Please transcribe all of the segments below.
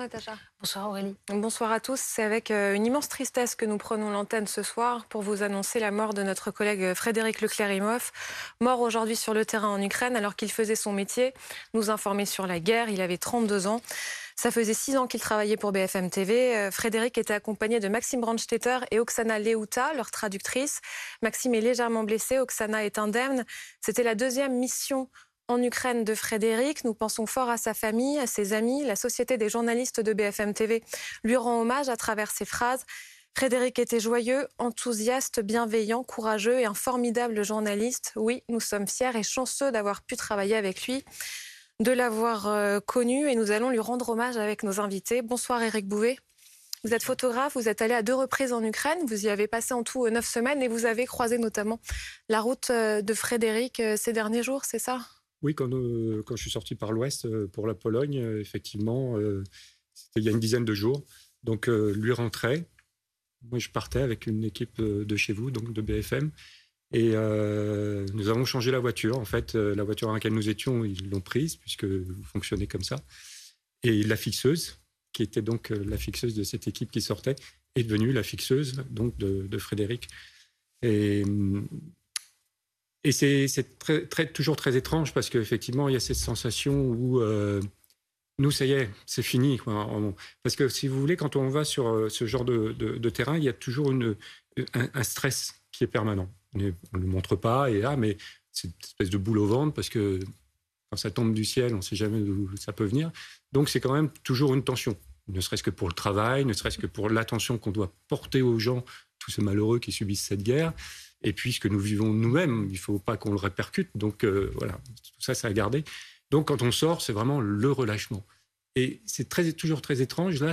Bonsoir Natacha. Bonsoir Aurélie. Bonsoir à tous. C'est avec euh, une immense tristesse que nous prenons l'antenne ce soir pour vous annoncer la mort de notre collègue euh, Frédéric Leclerc-Imhoff, mort aujourd'hui sur le terrain en Ukraine alors qu'il faisait son métier, nous informer sur la guerre. Il avait 32 ans. Ça faisait six ans qu'il travaillait pour BFM TV. Euh, Frédéric était accompagné de Maxime Brandstetter et Oksana Leuta, leur traductrice. Maxime est légèrement blessé, Oksana est indemne. C'était la deuxième mission en Ukraine de Frédéric. Nous pensons fort à sa famille, à ses amis. La Société des journalistes de BFM TV lui rend hommage à travers ses phrases. Frédéric était joyeux, enthousiaste, bienveillant, courageux et un formidable journaliste. Oui, nous sommes fiers et chanceux d'avoir pu travailler avec lui, de l'avoir euh, connu et nous allons lui rendre hommage avec nos invités. Bonsoir Eric Bouvet. Vous êtes photographe, vous êtes allé à deux reprises en Ukraine, vous y avez passé en tout euh, neuf semaines et vous avez croisé notamment la route euh, de Frédéric ces derniers jours, c'est ça? Oui, quand, euh, quand, je suis sorti par l'ouest euh, pour la Pologne, euh, effectivement, il y a une dizaine de jours. Donc, lui rentrait. Moi, je partais avec une équipe de chez vous, donc de BFM. Et nous avons changé la voiture. En fait, la voiture dans laquelle nous étions, ils l'ont prise, puisque vous fonctionnez comme ça. Et la fixeuse, qui était donc la fixeuse de cette équipe qui sortait, est devenue la fixeuse donc de, de Frédéric. Et et c'est toujours très étrange parce qu'effectivement, il y a cette sensation où euh, nous, ça y est, c'est fini. Parce que si vous voulez, quand on va sur euh, ce genre de, terrain, il y a toujours un, stress qui est permanent. On ne le montre pas, et là, mais c'est une espèce de boule au ventre parce que quand ça tombe du ciel, on ne sait jamais d'où ça peut venir. Donc c'est quand même toujours une tension, ne serait-ce que pour le travail, ne serait-ce que pour l'attention qu'on doit porter aux gens, tous ces malheureux qui subissent cette guerre et puis ce que nous vivons nous-mêmes. Il ne faut pas qu'on le répercute. Donc euh, voilà, tout ça, ça a gardé. Donc quand on sort, c'est vraiment le relâchement. Et c'est toujours très étrange. Là,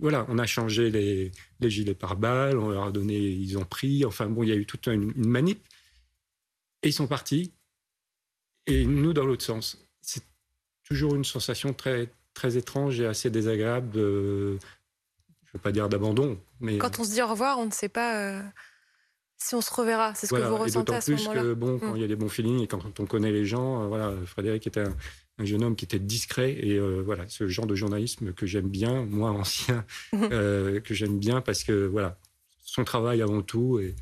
voilà, on a changé les, gilets pare-balles, on leur a donné, ils ont pris. Enfin bon, il y a eu toute une, manip. Et ils sont partis. Et nous, dans l'autre sens. C'est toujours une sensation très, étrange et assez désagréable. Je ne veux pas dire d'abandon, mais quand on se dit au revoir, on ne sait pas. Euh, si on se reverra. C'est ce que vous ressentez à ce moment-là. Que, bon, quand mm. il y a des bons feelings et quand on connaît les gens, euh, voilà, Frédéric était un, jeune homme qui était discret et euh, voilà, ce genre de journalisme que j'aime bien, moi ancien, euh, que j'aime bien parce que voilà, son travail avant tout et,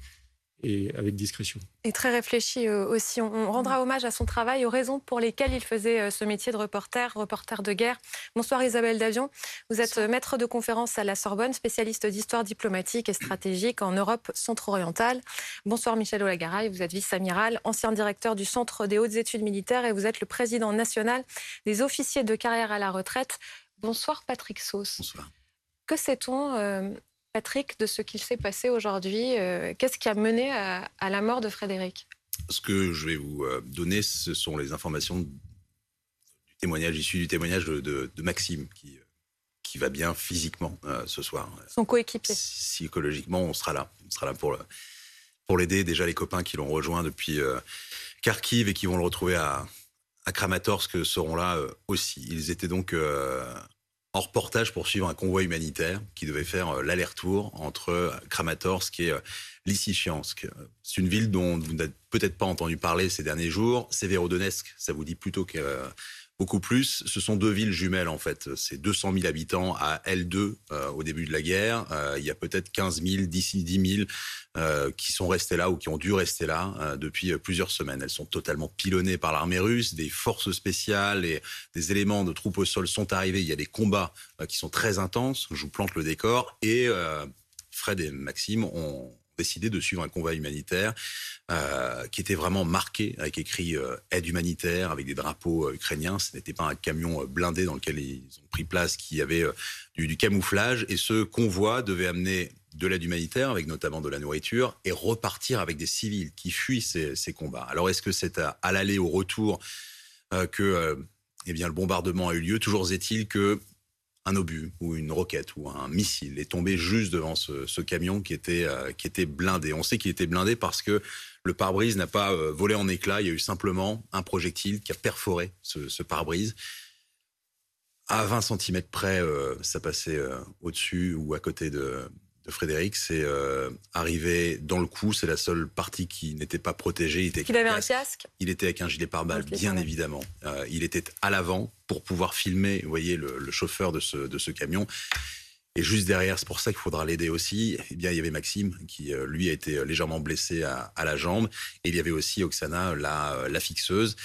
et avec discrétion. Et très réfléchi euh, aussi. On, rendra hommage à son travail, aux raisons pour lesquelles il faisait euh, ce métier de reporter, reporter de guerre. Bonsoir Isabelle Davion. Vous êtes euh, maître de conférence à la Sorbonne, spécialiste d'histoire diplomatique et stratégique en Europe centre-orientale. Bonsoir Michel Olagaray. Vous êtes vice-amiral, ancien directeur du Centre des hautes études militaires et vous êtes le président national des officiers de carrière à la retraite. Bonsoir Patrick Sauce. Bonsoir. Que sait-on Patrick, de ce qu'il s'est passé aujourd'hui euh, Qu'est-ce qui a mené à, la mort de Frédéric? Ce que je vais vous euh, donner, ce sont les informations du témoignage, issu du témoignage de, Maxime, qui, qui va bien physiquement euh, ce soir. Son coéquipier. Psychologiquement, on sera là. On sera là pour, pour l'aider. Déjà, les copains qui l'ont rejoint depuis Kharkiv et qui vont le retrouver à, à Kramatorsk seront là aussi. Ils étaient donc en reportage pour suivre un convoi humanitaire qui devait faire euh, l'aller-retour entre Kramatorsk et euh, Lysychansk. C'est une ville dont vous n'avez peut-être pas entendu parler ces derniers jours. Severodonetsk, ça vous dit plutôt que euh, beaucoup plus. Ce sont deux villes jumelles en fait. C'est 200 000 habitants à L2 euh, au début de la guerre. Euh, il y a peut-être 15 000, d'ici 10 000 euh, qui sont restés là ou qui ont dû rester là depuis plusieurs semaines. Elles sont totalement pilonnées par l'armée russe. Des forces spéciales et des éléments de troupes au sol sont arrivés. Il y a des combats qui sont très intenses. Je vous plante le décor et Fred et Maxime ont décidé de suivre un convoi humanitaire euh, qui était vraiment marqué avec écrit euh, aide humanitaire avec des drapeaux euh, ukrainiens. Ce n'était pas un camion blindé dans lequel ils ont pris place, qui avait du, camouflage. Et ce convoi devait amener de l'aide humanitaire, avec notamment de la nourriture, et repartir avec des civils qui fuient ces, ces combats. Alors est-ce que c'est à, à l'aller au retour que eh bien, le bombardement a eu lieu? Toujours est-il que un obus ou une roquette ou un missile est tombé juste devant ce, camion qui était, euh, qui était blindé. On sait qu'il était blindé parce que le pare-brise n'a pas euh, volé en éclats. Il y a eu simplement un projectile qui a perforé ce, pare-brise. À 20 cm près, euh, ça passait au-dessus ou à côté de, de Frédéric, c'est euh, arrivé dans le coup. C'est la seule partie qui n'était pas protégée. Il, était avait un casque Il était avec un gilet pare-balles, bien évidemment. Euh, il était à l'avant pour pouvoir filmer, vous voyez, le, chauffeur de ce, de ce camion. Et juste derrière, c'est pour ça qu'il faudra l'aider aussi. Eh bien, il y avait Maxime qui, euh, lui, a été légèrement blessé à, la jambe. Et il y avait aussi Oksana, la, la fixeuse.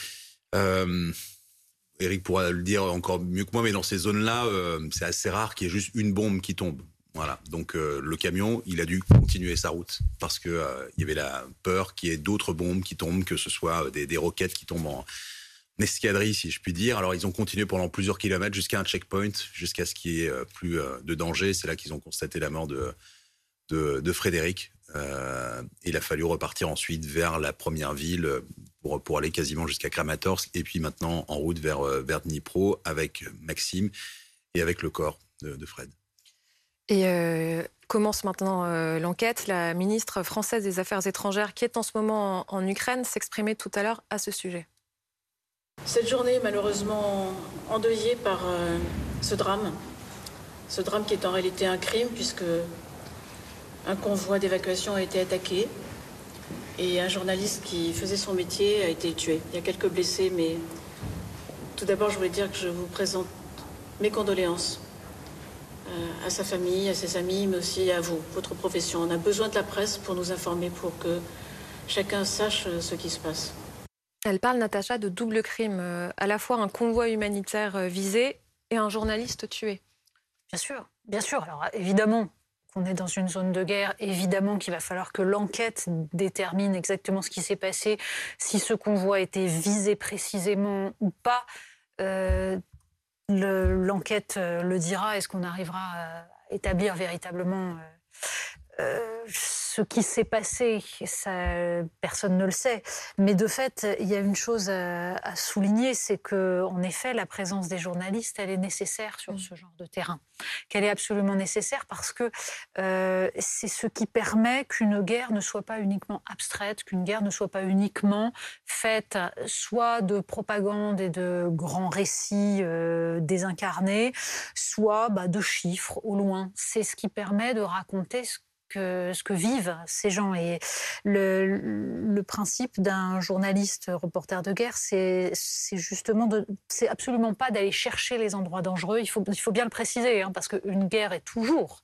Eric pourra le dire encore mieux que moi, mais dans ces zones-là, c'est assez rare qu'il y ait juste une bombe qui tombe. Voilà. Donc euh, le camion, il a dû continuer sa route parce que euh, il y avait la peur qu'il y ait d'autres bombes qui tombent, que ce soit euh, des, roquettes qui tombent en escadrille, si je puis dire. Alors ils ont continué pendant plusieurs kilomètres jusqu'à un checkpoint, jusqu'à ce qu'il n'y ait plus de danger. C'est là qu'ils ont constaté la mort de de, Frédéric. il a fallu repartir ensuite vers la première ville pour, aller quasiment jusqu'à Kramatorsk et puis maintenant en route vers, vers Dnipro avec Maxime et avec le corps de Fred. Et euh, commence maintenant euh, l'enquête. La ministre française des Affaires étrangères, qui est en ce moment en, Ukraine, s'exprimait tout à l'heure à ce sujet. Cette journée est malheureusement endeuillée par euh, ce drame. Ce drame qui est en réalité un crime, puisque un convoi d'évacuation a été attaqué et un journaliste qui faisait son métier a été tué. Il y a quelques blessés, mais tout d'abord, je voulais dire que je vous présente mes condoléances à sa famille, à ses amis, mais aussi à vous, votre profession. On a besoin de la presse pour nous informer, pour que chacun sache euh, ce qui se passe. Elle parle, Natacha, de double crime, euh, à la fois un convoi humanitaire visé et un journaliste tué. Bien sûr, bien sûr. Alors évidemment, qu'on est dans une zone de guerre, évidemment qu'il va falloir que l'enquête détermine exactement ce qui s'est passé, si ce convoi était visé précisément ou pas. L'enquête euh, le, dira. Est-ce qu'on arrivera à établir véritablement euh, euh, ce qui s'est passé, ça, personne ne le sait. Mais de fait, il y a une chose à, souligner, c'est que, en effet, la présence des journalistes, elle est nécessaire sur ce genre de terrain. Qu'elle est absolument nécessaire parce que euh, c'est ce qui permet qu'une guerre ne soit pas uniquement abstraite, qu'une guerre ne soit pas uniquement faite soit de propagande et de grands récits euh, désincarnés, soit bah, de chiffres au loin. C'est ce qui permet de raconter ce ce que vivent ces gens. Et le, principe d'un journaliste reporter de guerre, c'est justement c'est absolument pas d'aller chercher les endroits dangereux. Il faut, bien le préciser, hein, parce qu'une guerre est toujours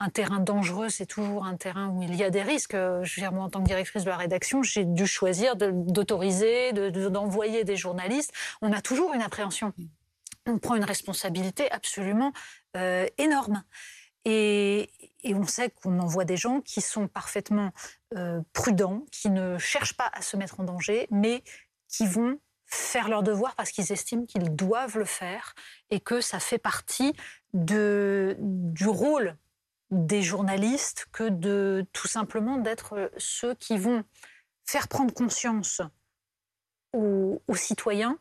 un terrain dangereux, c'est toujours un terrain où il y a des risques. Moi, en tant que directrice de la rédaction, j'ai dû choisir d'autoriser, d'envoyer des journalistes. On a toujours une appréhension. On prend une responsabilité absolument euh, énorme. Et, on sait qu'on envoie des gens qui sont parfaitement euh, prudents, qui ne cherchent pas à se mettre en danger, mais qui vont faire leur devoir parce qu'ils estiment qu'ils doivent le faire et que ça fait partie du rôle des journalistes que de tout simplement d'être ceux qui vont faire prendre conscience aux citoyens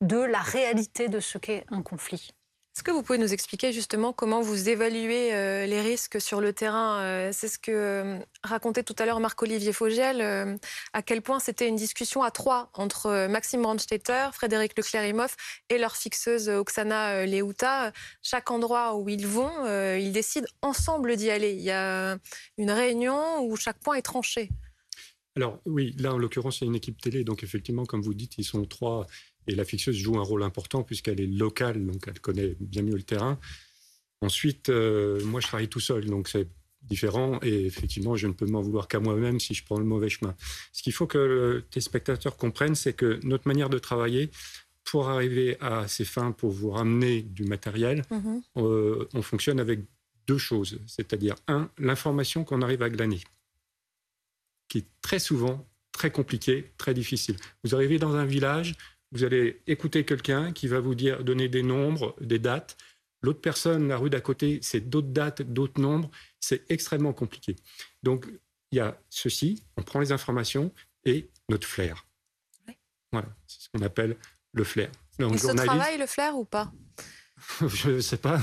de la réalité de ce qu'est un conflit. Est-ce que vous pouvez nous expliquer justement comment vous évaluez euh, les risques sur le terrain euh, C'est ce que euh, racontait tout à l'heure Marc-Olivier Fogiel, à quel point c'était une discussion à trois entre Maxime Brandstetter, Frédéric Leclerc-Imhoff et leur fixeuse Oksana Leuta. Chaque endroit où ils vont, ils décident ensemble d'y aller. Il y a une réunion où chaque point est tranché. Alors oui, là en l'occurrence, il y a une équipe télé, donc effectivement, comme vous dites, ils sont trois et la fixeuse joue un rôle important puisqu'elle est locale, donc elle connaît bien mieux le terrain. Ensuite, euh, moi, je travaille tout seul, donc c'est différent. Et effectivement, je ne peux m'en vouloir qu'à moi-même si je prends le mauvais chemin. Ce qu'il faut que tes spectateurs comprennent, c'est que notre manière de travailler, pour arriver à ces fins, pour vous ramener du matériel, mhm. euh, on fonctionne avec deux choses. C'est-à-dire, un, l'information qu'on arrive à glaner, qui est très souvent très compliquée, très difficile. Vous arrivez dans un village, vous allez écouter quelqu'un qui va vous dire, donner des nombres, des dates. L'autre personne, la rue d'à côté, c'est d'autres dates, d'autres nombres. C'est extrêmement compliqué. Donc, il y a ceci, on prend les informations et notre flair. Voilà, c'est ce qu'on appelle le flair. Donc, Il se travaille le flair ou pas? Je ne sais pas.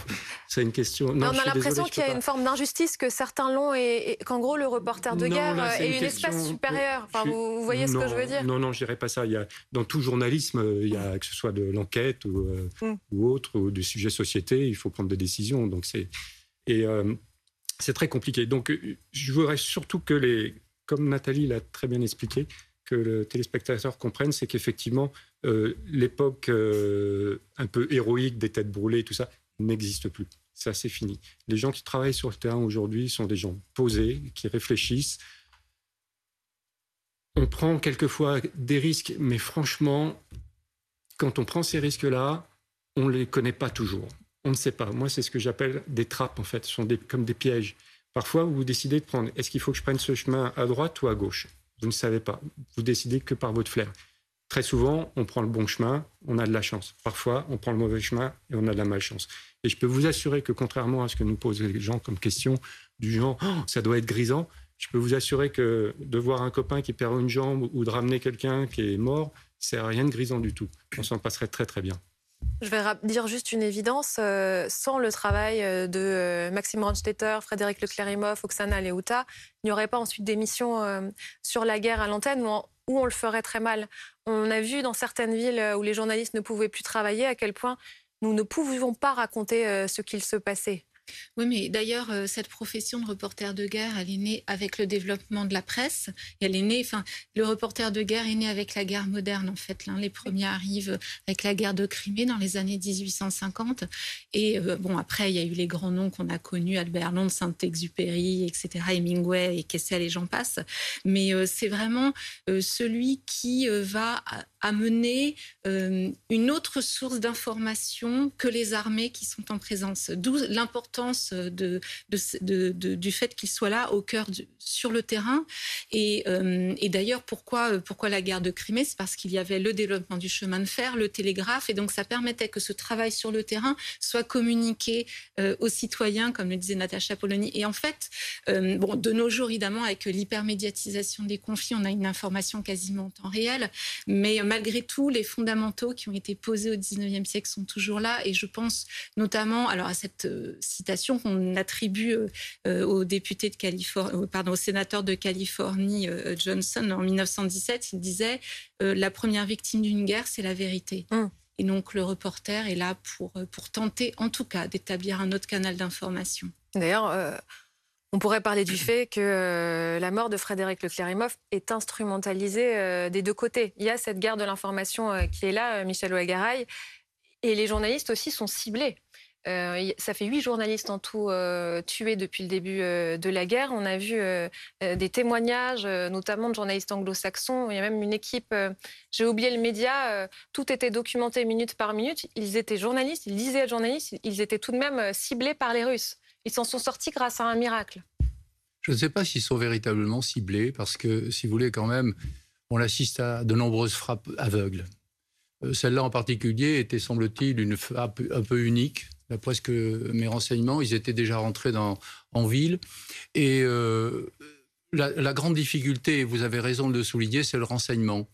c'est une question. Non, on a l'impression qu'il y a une forme d'injustice que certains l'ont et, qu'en gros le reporter de guerre est, une, espèce supérieure. Enfin, vous, voyez ce que je veux dire? Non, non, je dirais pas ça. Il y a, dans tout journalisme, il y a que ce soit de l'enquête ou, euh, mm. ou autre, ou du sujet société, il faut prendre des décisions. Donc c'est et euh, c'est très compliqué. Donc, je voudrais surtout que les, comme Nathalie l'a très bien expliqué, que le téléspectateur comprenne, c'est qu'effectivement, euh, l'époque euh, un peu héroïque des têtes brûlées, tout ça, n'existe plus. Ça, c'est fini. Les gens qui travaillent sur le terrain aujourd'hui sont des gens posés, qui réfléchissent. On prend quelquefois des risques, mais franchement, quand on prend ces risques-là, on ne les connaît pas toujours. On ne sait pas. Moi, c'est ce que j'appelle des trappes, en fait. Ce sont comme des pièges. Parfois, vous décidez de prendre, est-ce qu'il faut que je prenne ce chemin à droite ou à gauche? Vous ne savez pas. Vous décidez que par votre flair. Très souvent, on prend le bon chemin, on a de la chance. Parfois, on prend le mauvais chemin et on a de la malchance. Et je peux vous assurer que contrairement à ce que nous posent les gens comme question, du genre oh, ça doit être grisant, je peux vous assurer que de voir un copain qui perd une jambe ou de ramener quelqu'un qui est mort, c'est rien de grisant du tout. On s'en passerait très très bien. Je vais dire juste une évidence. Euh, sans le travail euh, de euh, Maxime Ronstetter, Frédéric Leclerimoff, Oksana Leuta, il n'y aurait pas ensuite d'émissions sur la guerre à l'antenne où, où, on le ferait très mal. On a vu dans certaines villes où les journalistes ne pouvaient plus travailler à quel point nous ne pouvions pas raconter ce qu'il se passait. Oui, mais d'ailleurs, euh, cette profession de reporter de guerre, elle est née avec le développement de la presse. Elle est née, enfin, le reporter de guerre est né avec la guerre moderne, en fait. les premiers arrivent avec la guerre de Crimée dans les années 1850. Et euh, bon, après, il y a eu les grands noms qu'on a connus, Albert Londres, Saint-Exupéry, etc., Hemingway et Kessel et j'en passe. Mais euh, c'est vraiment celui qui va amener une autre source d'information que les armées qui sont en présence. D'où l'importance de, du fait qu'il soit là au cœur sur le terrain. Et, euh, d'ailleurs, pourquoi, pourquoi la guerre de Crimée? C'est parce qu'il y avait le développement du chemin de fer, le télégraphe, et donc ça permettait que ce travail sur le terrain soit communiqué euh, aux citoyens, comme le disait Natacha Polony. Et en fait, euh, bon, de nos jours, évidemment, avec l'hypermédiatisation des conflits, on a une information quasiment en temps réel, mais malgré tout, les fondamentaux qui ont été posés au 19e siècle sont toujours là, et je pense notamment alors à cette citation qu'on attribue euh, euh, au député de Californie, pardon, au sénateur de Californie euh, Johnson en 1917. Il disait la première victime d'une guerre, c'est la vérité. Hum. Et donc le reporter est là pour, pour tenter, en tout cas, d'établir un autre canal d'information. D'ailleurs, on pourrait parler du fait que la mort de Frédéric Leclerimoff est instrumentalisée des deux côtés. Il y a cette guerre de l'information qui est là, Michel Ouagaray, et les journalistes aussi sont ciblés. Euh, ça fait huit journalistes en tout euh, tués depuis le début euh, de la guerre. On a vu des témoignages, notamment de journalistes anglo-saxons. Il y a même une équipe, j'ai oublié le média, tout était documenté minute par minute. Ils étaient journalistes, ils disaient être journalistes, ils étaient tout de même ciblés par les Russes. Ils s'en sont sortis grâce à un miracle. Je ne sais pas s'ils sont véritablement ciblés, parce que, si vous voulez, quand même, on assiste à de nombreuses frappes aveugles. Celle-là en particulier était, semble-t-il, une frappe un peu unique d'après mes renseignements, ils étaient déjà rentrés en ville. Et euh, la, grande difficulté, vous avez raison de le souligner, c'est le renseignement.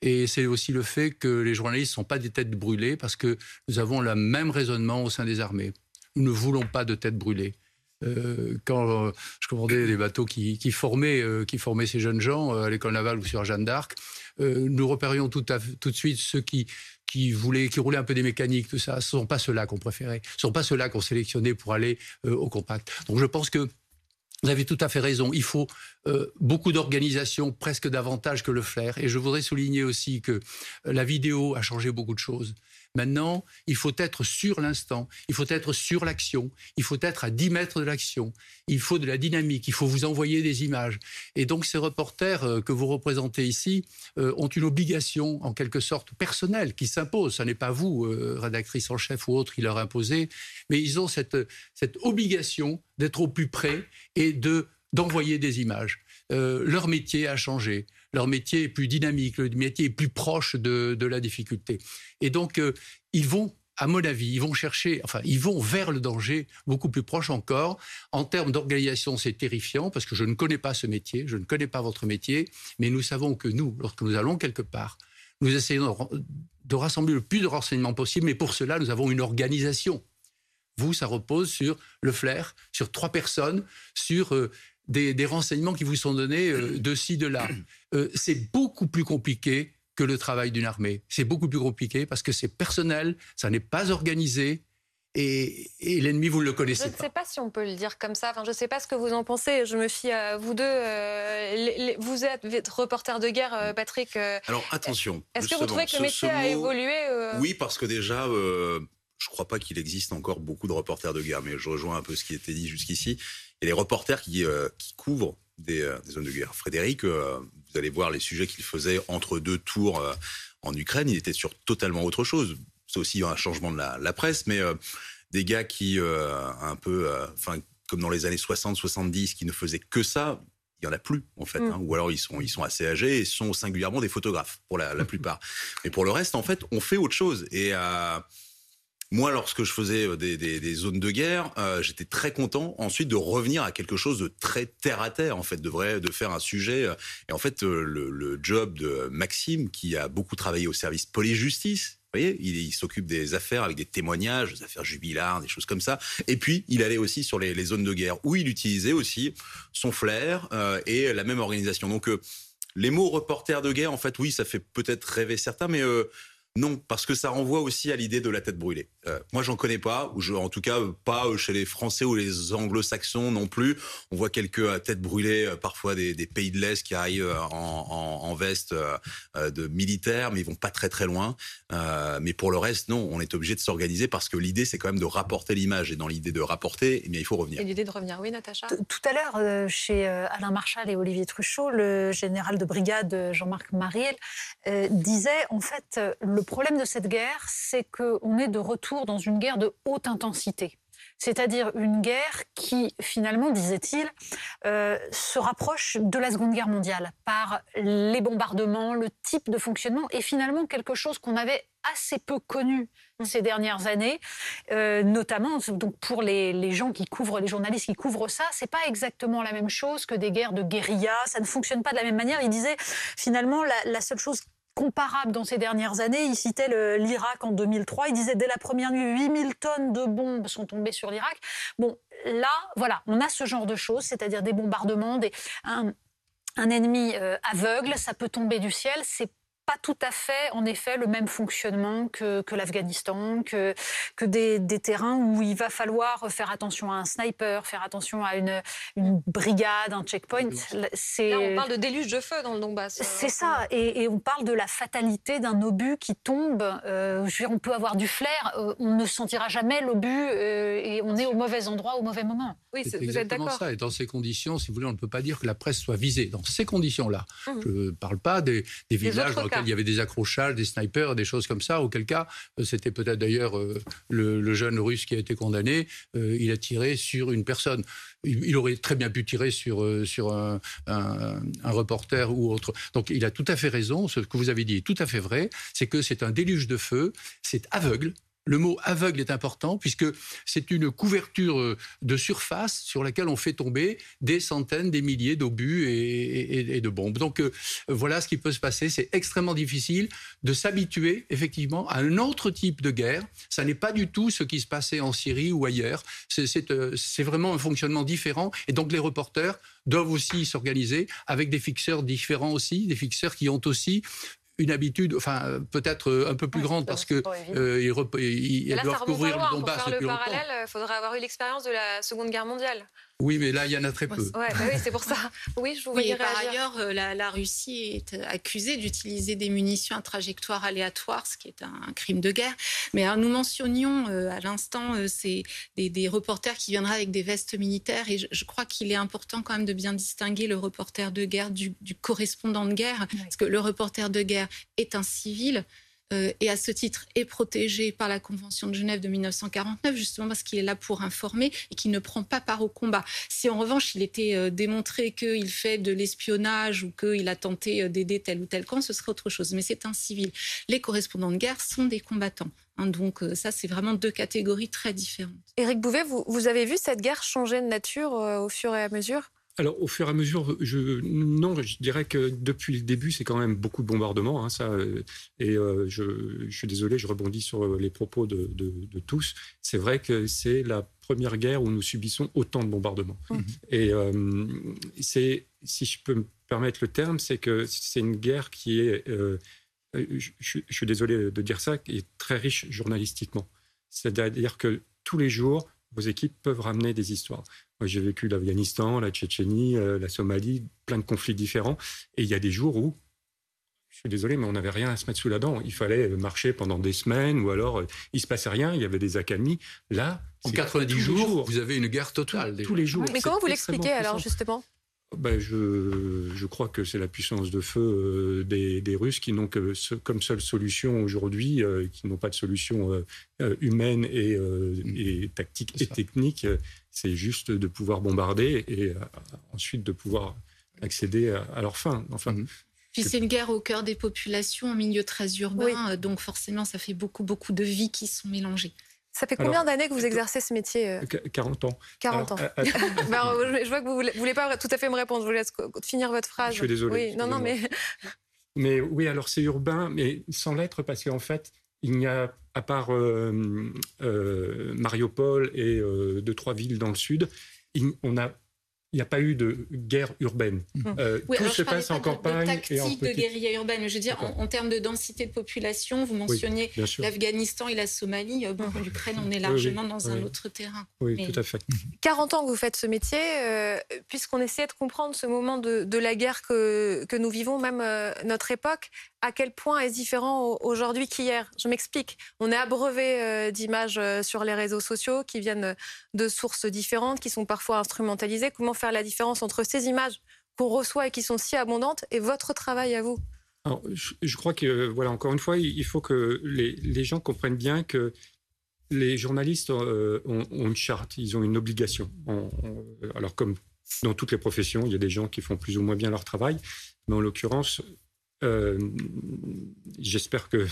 Et c'est aussi le fait que les journalistes ne sont pas des têtes brûlées parce que nous avons le même raisonnement au sein des armées. Nous ne voulons pas de têtes brûlées. Euh, quand euh, je commandais des bateaux qui, formaient, qui formaient ces jeunes gens à l'école navale ou sur Jeanne d'Arc, nous repérions tout, de suite ceux qui, roulaient un peu des mécaniques, tout ça, ce ne sont pas ceux-là qu'on préférait. Ce ne sont pas ceux-là qu'on sélectionnait pour aller euh, au compact. Donc je pense que vous avez tout à fait raison. Il faut euh, beaucoup d'organisation, presque davantage que le flair. Et je voudrais souligner aussi que la vidéo a changé beaucoup de choses. Maintenant, il faut être sur l'instant, il faut être sur l'action, il faut être à 10 mètres de l'action, il faut de la dynamique, il faut vous envoyer des images. Et donc ces reporters euh, que vous représentez ici euh, ont une obligation en quelque sorte personnelle qui s'impose. Ce n'est pas vous, euh, rédactrice en chef ou autre, qui leur imposez, mais ils ont cette, obligation d'être au plus près et de d'envoyer des images. leur métier a changé leur métier est plus dynamique, le métier est plus proche de, la difficulté. Et donc, euh, ils vont à mon avis, ils vont chercher, enfin, ils vont vers le danger beaucoup plus proche encore. En termes d'organisation, c'est terrifiant parce que je ne connais pas ce métier, je ne connais pas votre métier, mais nous savons que nous, lorsque nous allons quelque part, nous essayons de rassembler le plus de renseignements possible, mais pour cela, nous avons une organisation. Vous, ça repose sur le flair, sur trois personnes, sur euh, des, renseignements qui vous sont donnés euh, de ci, de là. Euh, c'est beaucoup plus compliqué que le travail d'une armée. C'est beaucoup plus compliqué parce que c'est personnel, ça n'est pas organisé et, l'ennemi, vous le connaissez. Je ne sais pas si on peut le dire comme ça. Enfin, je ne sais pas ce que vous en pensez. Je me fie à vous deux. Euh, vous êtes reporter de guerre, Patrick. Alors attention. Est-ce que vous trouvez que le métier a évolué Oui, parce que déjà, je ne crois pas qu'il existe encore beaucoup de reporters de guerre, mais je rejoins un peu ce qui a été dit jusqu'ici. Et les reporters qui, qui couvrent des, zones de guerre. Frédéric, vous allez voir les sujets qu'il faisait entre deux tours en Ukraine, il était sur totalement autre chose c'est aussi un changement de la, presse, mais euh, des gars qui, euh, un peu, euh, enfin, comme dans les années 60-70, qui ne faisaient que ça, il y en a plus en fait, mm. hein. ou alors ils sont ils sont assez âgés et sont singulièrement des photographes pour la, plupart. Mais pour le reste, en fait, on fait autre chose. Et moi, lorsque je faisais des, zones de guerre, j'étais très content ensuite de revenir à quelque chose de très terre à terre, en fait, de faire un sujet. Et en fait, le, job de Maxime, qui a beaucoup travaillé au service police-justice, vous voyez, il, s'occupe des affaires avec des témoignages, des affaires jubilaires, des choses comme ça. Et puis, il allait aussi sur les, zones de guerre où il utilisait aussi son flair euh, et la même organisation. Donc, euh, les mots reporter de guerre, en fait, oui, ça fait peut-être rêver certains, mais euh, non, parce que ça renvoie aussi à l'idée de la tête brûlée. Euh, moi, j'en connais pas, ou je, en tout cas pas chez les Français ou les Anglo-Saxons non plus. On voit quelques euh, têtes brûlées, euh, parfois des, pays de l'Est qui arrivent en, veste de militaires, mais ils vont pas très très loin. mais pour le reste, non, on est obligé de s'organiser parce que l'idée, c'est quand même de rapporter l'image. Et dans l'idée de rapporter, eh bien, il faut revenir. Et l'idée de revenir, oui, Natacha Tout à l'heure, chez Alain Marchal et Olivier Truchot, le général de brigade Jean-Marc Mariel disait, en fait, le problème de cette guerre, c'est qu'on est de retour dans une guerre de haute intensité. C'est-à-dire une guerre qui, finalement, disait-il, euh, se rapproche de la Seconde Guerre mondiale par les bombardements, le type de fonctionnement, et finalement quelque chose qu'on avait assez peu connu ces dernières années, euh, notamment donc pour les, gens qui couvrent, les journalistes qui couvrent ça, c'est pas exactement la même chose que des guerres de guérilla, ça ne fonctionne pas de la même manière. Il disait finalement la, la seule chose comparable dans ces dernières années. Il citait l'Irak en 2003. Il disait dès la première nuit, 8000 tonnes de bombes sont tombées sur l'Irak. Bon, là, voilà, on a ce genre de choses, c'est-à-dire des bombardements, des, un, ennemi euh, aveugle, ça peut tomber du ciel. C'est pas tout à fait, en effet, le même fonctionnement que, que l'Afghanistan, que, que des, des, terrains où il va falloir faire attention à un sniper, faire attention à une, une brigade, un checkpoint. C'est... Là, on parle de déluge de feu dans le Donbass. C'est ça, et, et, on parle de la fatalité d'un obus qui tombe. Euh, je veux dire, on peut avoir du flair, euh, on ne sentira jamais l'obus euh, et on est au mauvais endroit au mauvais moment. Oui, c'est vous êtes d'accord. ça. Et dans ces conditions, si vous voulez, on ne peut pas dire que la presse soit visée. Dans ces conditions-là, mmh. je ne parle pas des, des villages dans il y avait des accrochages, des snipers, des choses comme ça, auquel cas, euh, c'était peut-être d'ailleurs euh, le, jeune russe qui a été condamné, euh, il a tiré sur une personne. Il, aurait très bien pu tirer sur, sur un, un, reporter ou autre. Donc il a tout à fait raison, ce que vous avez dit est tout à fait vrai, c'est que c'est un déluge de feu, c'est aveugle, le mot aveugle est important puisque c'est une couverture euh, de surface sur laquelle on fait tomber des centaines, des milliers d'obus et, de bombes. Donc euh, voilà ce qui peut se passer. C'est extrêmement difficile de s'habituer effectivement à un autre type de guerre. Ça n'est pas du tout ce qui se passait en Syrie ou ailleurs. C'est euh, vraiment un fonctionnement différent. Et donc les reporters doivent aussi s'organiser avec des fixeurs différents aussi, des fixeurs qui ont aussi une habitude, enfin peut-être euh, un peu plus grande parce que euh, ils, doivent couvrir le Donbass Pour faire le parallèle, il faudrait avoir eu l'expérience de la Seconde Guerre mondiale. Oui, mais là, il y en a très peu. Ouais, bah oui, c'est pour ça. Oui, je vous oui, Par ailleurs, euh, la, Russie est accusée d'utiliser des munitions à trajectoire aléatoire, ce qui est un, crime de guerre. Mais nous mentionnions à l'instant c'est des, reporters qui viendraient avec des vestes militaires, et je, crois qu'il est important quand même de bien distinguer le reporter de guerre du, du correspondant de guerre, parce que le reporter de guerre est un civil. Euh, et à ce titre est protégé par la Convention de Genève de 1949, justement parce qu'il est là pour informer et qu'il ne prend pas part au combat. Si en revanche il était euh, démontré qu'il fait de l'espionnage ou qu'il a tenté euh, d'aider tel ou tel camp, ce serait autre chose. Mais c'est un civil. Les correspondants de guerre sont des combattants. Hein, donc ça, c'est vraiment deux catégories très différentes. Éric Bouvet, vous, vous, avez vu cette guerre changer de nature au fur et à mesure? Alors, au fur et à mesure, je, non, je dirais que depuis le début, c'est quand même beaucoup de bombardements. Hein, ça, euh, et euh, je, je, suis désolé, je rebondis sur euh, les propos de, de, tous. C'est vrai que c'est la première guerre où nous subissons autant de bombardements. Mmh. Et c'est, si je peux me permettre le terme, c'est que c'est une guerre qui est, je, je, suis désolé de dire ça, qui est très riche journalistiquement. C'est-à-dire que tous les jours, vos équipes peuvent ramener des histoires. Moi, j'ai vécu l'Afghanistan, la Tchétchénie, euh, la Somalie, plein de conflits différents. Et il y a des jours où, je suis désolé, mais on n'avait rien à se mettre sous la dent. Il fallait marcher pendant des semaines, ou alors euh, il se passait rien, il y avait des accalmies. Là, en 90 jours, vous avez une guerre totale. Tous les jours. Mais comment vous l'expliquez alors, justement? Ben, je, je, crois que c'est la puissance de feu euh, des, des, Russes qui n'ont que comme seule solution aujourd'hui, euh, qui n'ont pas de solution euh, humaine et, mm. et tactique et technique, c'est juste de pouvoir bombarder et ensuite de pouvoir accéder à, à leur fin. Enfin, mm. Puis c'est une guerre au cœur des populations, en milieu très urbain, donc forcément ça fait beaucoup, beaucoup de vies qui sont mélangées. Ça fait combien d'années que vous exercez ce métier 40 ans. 40 ans. Bah, je vois que vous ne voulez pas tout à fait me répondre. Je vous laisse finir votre phrase. Je suis désolé. Oui, non, non, mais. Mais oui, alors c'est urbain, mais sans l'être, parce qu'en fait, il n'y a, à part euh, euh, Mariupol et euh, deux, trois villes dans le sud, on a il n'y a pas eu de guerre urbaine. Mmh. Euh, tout se passe en campagne. De tactique et en de guérilla urbaine. Je veux dire, en, termes de densité de population, vous mentionniez l'Afghanistan et la Somalie. Euh, bon, l'Ukraine, on est largement dans un autre terrain. Oui, tout à fait. 40 ans que vous faites ce métier, euh, puisqu'on essaie de comprendre ce moment de, de la guerre que, que, nous vivons, même notre époque, à quel point est différent aujourd'hui qu'hier. Je m'explique. On est abreuvé euh, d'images euh, sur les réseaux sociaux qui viennent de sources différentes, qui sont parfois instrumentalisées. Comment faire la différence entre ces images qu'on reçoit et qui sont si abondantes et votre travail à vous? Je, crois que, voilà, encore une fois, il faut que les, gens comprennent bien que les journalistes euh, ont, une charte, ils ont une obligation. alors, comme dans toutes les professions, il y a des gens qui font plus ou moins bien leur travail, mais en l'occurrence, euh, j'espère que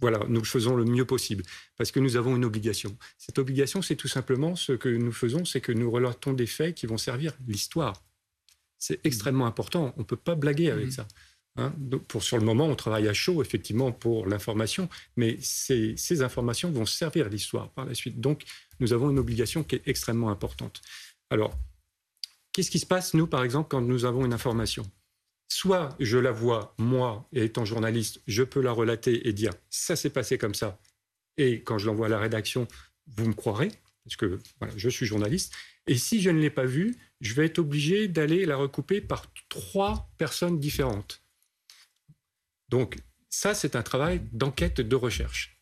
voilà, nous faisons le mieux possible parce que nous avons une obligation. Cette obligation, c'est tout simplement ce que nous faisons, c'est que nous relatons des faits qui vont servir l'histoire. C'est extrêmement important. On ne peut pas blaguer avec mmh. ça. Hein. pour, sur le moment, on travaille à chaud, effectivement, pour l'information, mais ces, ces, informations vont servir l'histoire par la suite. Donc, nous avons une obligation qui est extrêmement importante. Alors, qu'est-ce qui se passe, nous, par exemple, quand nous avons une information? Soit je la vois, moi, et étant journaliste, je peux la relater et dire ça s'est passé comme ça. Et quand je l'envoie à la rédaction, vous me croirez, parce que je suis journaliste. Et si je ne l'ai pas vue, je vais être obligé d'aller la recouper par trois personnes différentes. Donc, ça, c'est un travail d'enquête de recherche.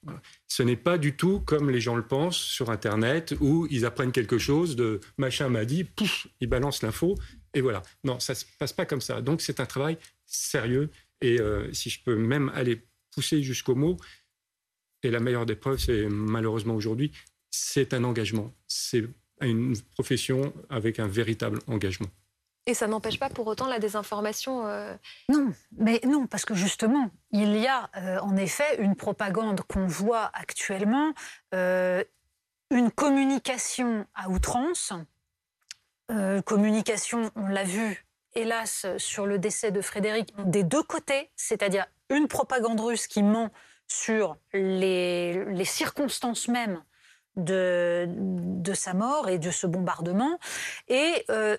Ce n'est pas du tout comme les gens le pensent sur Internet, où ils apprennent quelque chose de machin m'a dit, pouf, ils balancent l'info et voilà. Non, ça ne se passe pas comme ça. Donc c'est un travail sérieux. Et euh, si je peux même aller pousser jusqu'au mot, et la meilleure des preuves, c'est malheureusement aujourd'hui, c'est un engagement. C'est une profession avec un véritable engagement. Et ça n'empêche pas pour autant la désinformation euh, Non, mais non, parce que justement, il y a euh, en effet une propagande qu'on voit actuellement, une communication à outrance euh, communication, on l'a vu, hélas, sur le décès de Frédéric, des deux côtés, c'est-à-dire une propagande russe qui ment sur les, circonstances mêmes de, sa mort et de ce bombardement, et euh,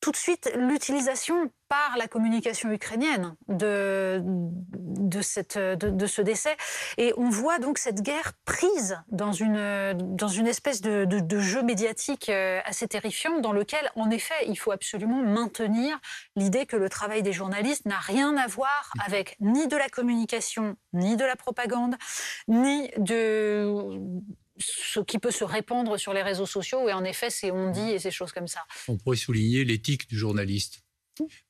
tout de suite l'utilisation par la communication ukrainienne de, de, ce décès. Et on voit donc cette guerre prise dans une, dans une espèce de, de, jeu médiatique euh, assez terrifiant dans lequel, en effet, il faut absolument maintenir l'idée que le travail des journalistes n'a rien à voir avec ni de la communication, ni de la propagande, ni de ce qui peut se répandre sur les réseaux sociaux. Et en effet, c'est on dit et ces choses comme ça. On pourrait souligner l'éthique du journaliste.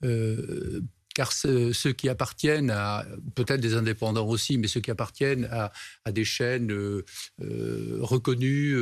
Euh, car ceux, qui appartiennent à, peut-être des indépendants aussi, mais ceux qui appartiennent à, des chaînes euh, euh, reconnues,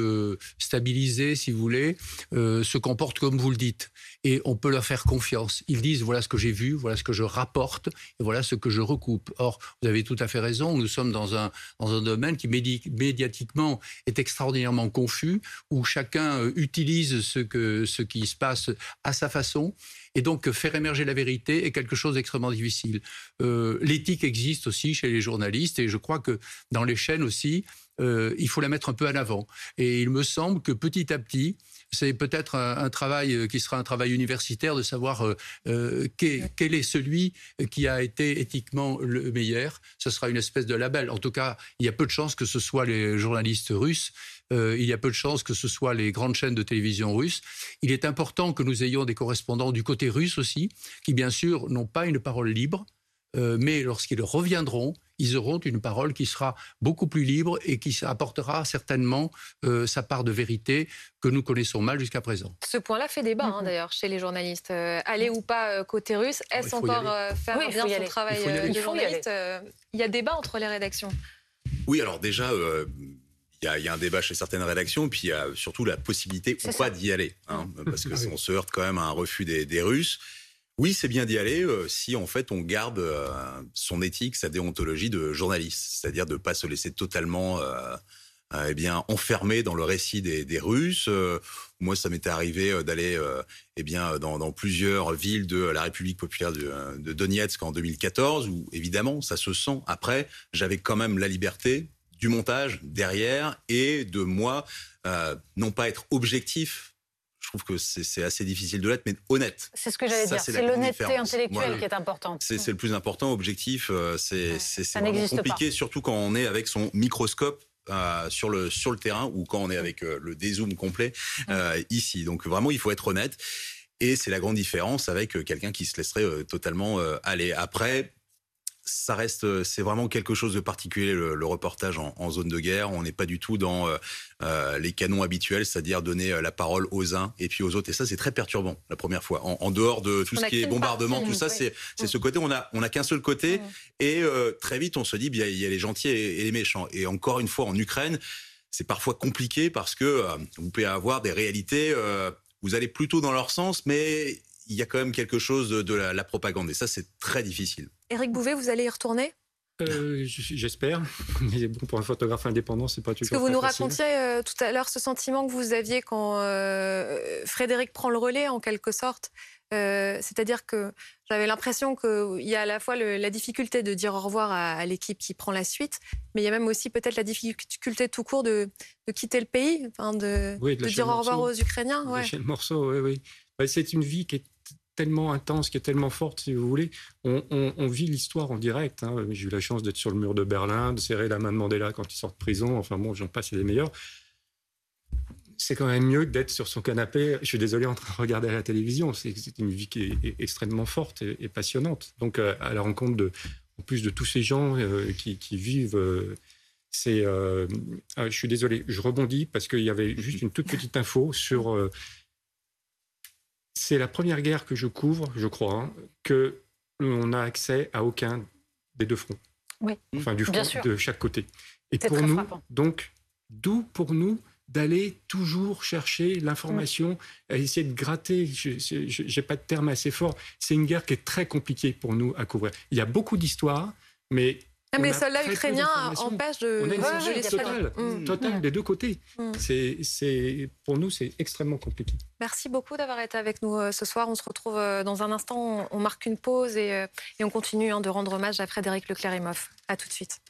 stabilisées, si vous voulez, se comportent comme vous le dites et on peut leur faire confiance. Ils disent voilà ce que j'ai vu, voilà ce que je rapporte, et voilà ce que je recoupe. Or, vous avez tout à fait raison, nous sommes dans un, dans un domaine qui médiatiquement est extraordinairement confus, où chacun euh, utilise ce, que, ce qui se passe à sa façon. Et donc, faire émerger la vérité est quelque chose d'extrêmement difficile. Euh, l'éthique existe aussi chez les journalistes, et je crois que dans les chaînes aussi, euh, il faut la mettre un peu en avant. Et il me semble que petit à petit, c'est peut-être un, travail euh, qui sera un travail universitaire de savoir euh, quel, est celui qui a été éthiquement le meilleur. Ce sera une espèce de label. En tout cas, il y a peu de chances que ce soit les journalistes russes. il y a peu de chances que ce soit les grandes chaînes de télévision russes. Il est important que nous ayons des correspondants du côté russe aussi, qui bien sûr n'ont pas une parole libre, mais lorsqu'ils reviendront, ils auront une parole qui sera beaucoup plus libre et qui apportera certainement euh, sa part de vérité que nous connaissons mal jusqu'à présent. Ce point-là fait débat hein, d'ailleurs chez les journalistes. Euh, aller ou pas euh, côté russe, est-ce encore faire bien son travail de journaliste Il y a débat entre les rédactions. Oui, alors déjà, il y, a un débat chez certaines rédactions, puis il y a surtout la possibilité ou pas d'y aller, hein, parce que on se heurte quand même à un refus des Russes. Oui, c'est bien d'y aller euh, si en fait on garde euh, son éthique, sa déontologie de journaliste, c'est-à-dire de ne pas se laisser totalement euh, eh bien enfermer dans le récit des, Russes. moi, ça m'était arrivé d'aller eh bien dans, plusieurs villes de la République populaire de, de Donetsk en 2014, où évidemment ça se sent. Après, j'avais quand même la liberté du montage derrière et de moi non pas être objectif je trouve que c'est assez difficile de l'être, mais honnête. C'est ce que j'allais dire. C'est l'honnêteté intellectuelle qui est importante. C'est le plus important. Objectif, euh, c'est ouais, compliqué, surtout quand on est avec son microscope euh, sur le sur le terrain ou quand on est avec euh, le dézoom complet ici. Donc vraiment, il faut être honnête. Et c'est la grande différence avec quelqu'un qui se laisserait totalement aller. Après, ça reste, euh, c'est vraiment quelque chose de particulier le, reportage en, zone de guerre. On n'est pas du tout dans euh, euh, les canons habituels, c'est-à-dire donner la parole aux uns et puis aux autres. Et ça, c'est très perturbant la première fois. En, dehors de tout ce qui est bombardement, tout ça, c'est c'est ce côté. On a on a qu'un seul côté et très vite on se dit, bien il y a les gentils et, les méchants. Et encore une fois, en Ukraine, c'est parfois compliqué parce que vous pouvez avoir des réalités. vous allez plutôt dans leur sens, mais il y a quand même quelque chose de, la, propagande. Et ça, c'est très difficile. Éric Bouvet, vous allez y retourner? Euh, J'espère. Mais bon, pour un photographe indépendant, c'est pas toujours. Parce que vous nous racontiez euh, tout à l'heure ce sentiment que vous aviez quand euh, Frédéric prend le relais, en quelque sorte. C'est-à-dire que j'avais l'impression qu'il y a à la fois la difficulté de dire au revoir à, l'équipe qui prend la suite, mais il y a même aussi peut-être la difficulté tout court de, quitter le pays, de, de, dire au revoir aux Ukrainiens. Ouais. Le morceau, oui, oui. Bah, c'est une vie qui est tellement intense, qui est tellement forte, si vous voulez. On, vit l'histoire en direct. Hein. J'ai eu la chance d'être sur le mur de Berlin, de serrer la main de Mandela quand il sort de prison. Enfin bon, j'en passe, c'est les meilleurs. C'est quand même mieux d'être sur son canapé. Je suis désolé en train de regarder la télévision. C'est une vie qui est, extrêmement forte et, passionnante. Donc, euh, à la rencontre de, en plus de tous ces gens euh, qui, vivent. Euh, c'est, je suis désolé, je rebondis parce qu'il y avait juste une toute petite info sur c'est la première guerre que je couvre, je crois, hein, que on n'a accès à aucun des deux fronts. Oui. Enfin, du front de chaque côté. Et pour nous, donc, d'où pour nous d'aller toujours chercher l'information, essayer de gratter. Je n'ai pas de terme assez fort. C'est une guerre qui est très compliquée pour nous à couvrir. Il y a beaucoup d'histoires, mais mais les soldats ukrainiens empêchent de. On a une totale, mm. totale des deux côtés. Mm. C'est, pour nous, c'est extrêmement compliqué. Merci beaucoup d'avoir été avec nous euh, ce soir. On se retrouve euh, dans un instant. On marque une pause et, euh, et on continue hein, de rendre hommage à Frédéric Leclerc-Imhoff. À tout de suite.